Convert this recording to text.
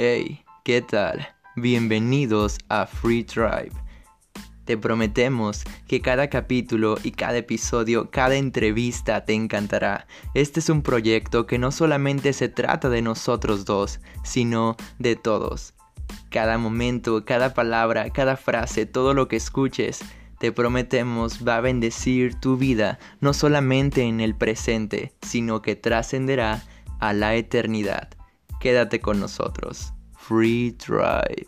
Hey, ¿qué tal? Bienvenidos a Free Tribe. Te prometemos que cada capítulo y cada episodio, cada entrevista te encantará. Este es un proyecto que no solamente se trata de nosotros dos, sino de todos. Cada momento, cada palabra, cada frase, todo lo que escuches, te prometemos va a bendecir tu vida no solamente en el presente, sino que trascenderá a la eternidad. Quédate con nosotros. Free Drive.